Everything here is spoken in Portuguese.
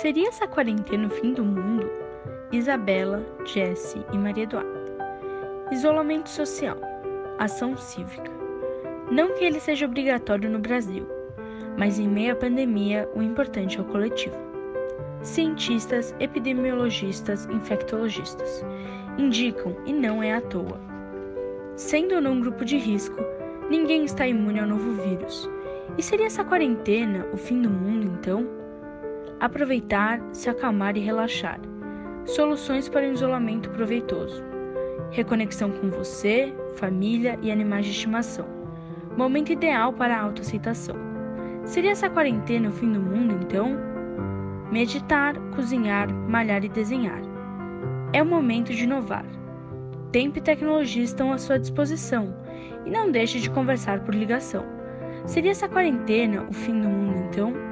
Seria essa quarentena o fim do mundo? Isabela, Jesse e Maria Eduarda. Isolamento social. Ação cívica. Não que ele seja obrigatório no Brasil, mas em meio à pandemia, o importante é o coletivo. Cientistas, epidemiologistas, infectologistas indicam e não é à toa. Sendo ou não um grupo de risco, ninguém está imune ao novo vírus. E seria essa quarentena o fim do mundo então? Aproveitar, se acalmar e relaxar. Soluções para um isolamento proveitoso. Reconexão com você, família e animais de estimação. Momento ideal para a autoaceitação. Seria essa quarentena o fim do mundo então? Meditar, cozinhar, malhar e desenhar. É o momento de inovar. Tempo e tecnologia estão à sua disposição e não deixe de conversar por ligação. Seria essa quarentena o fim do mundo então?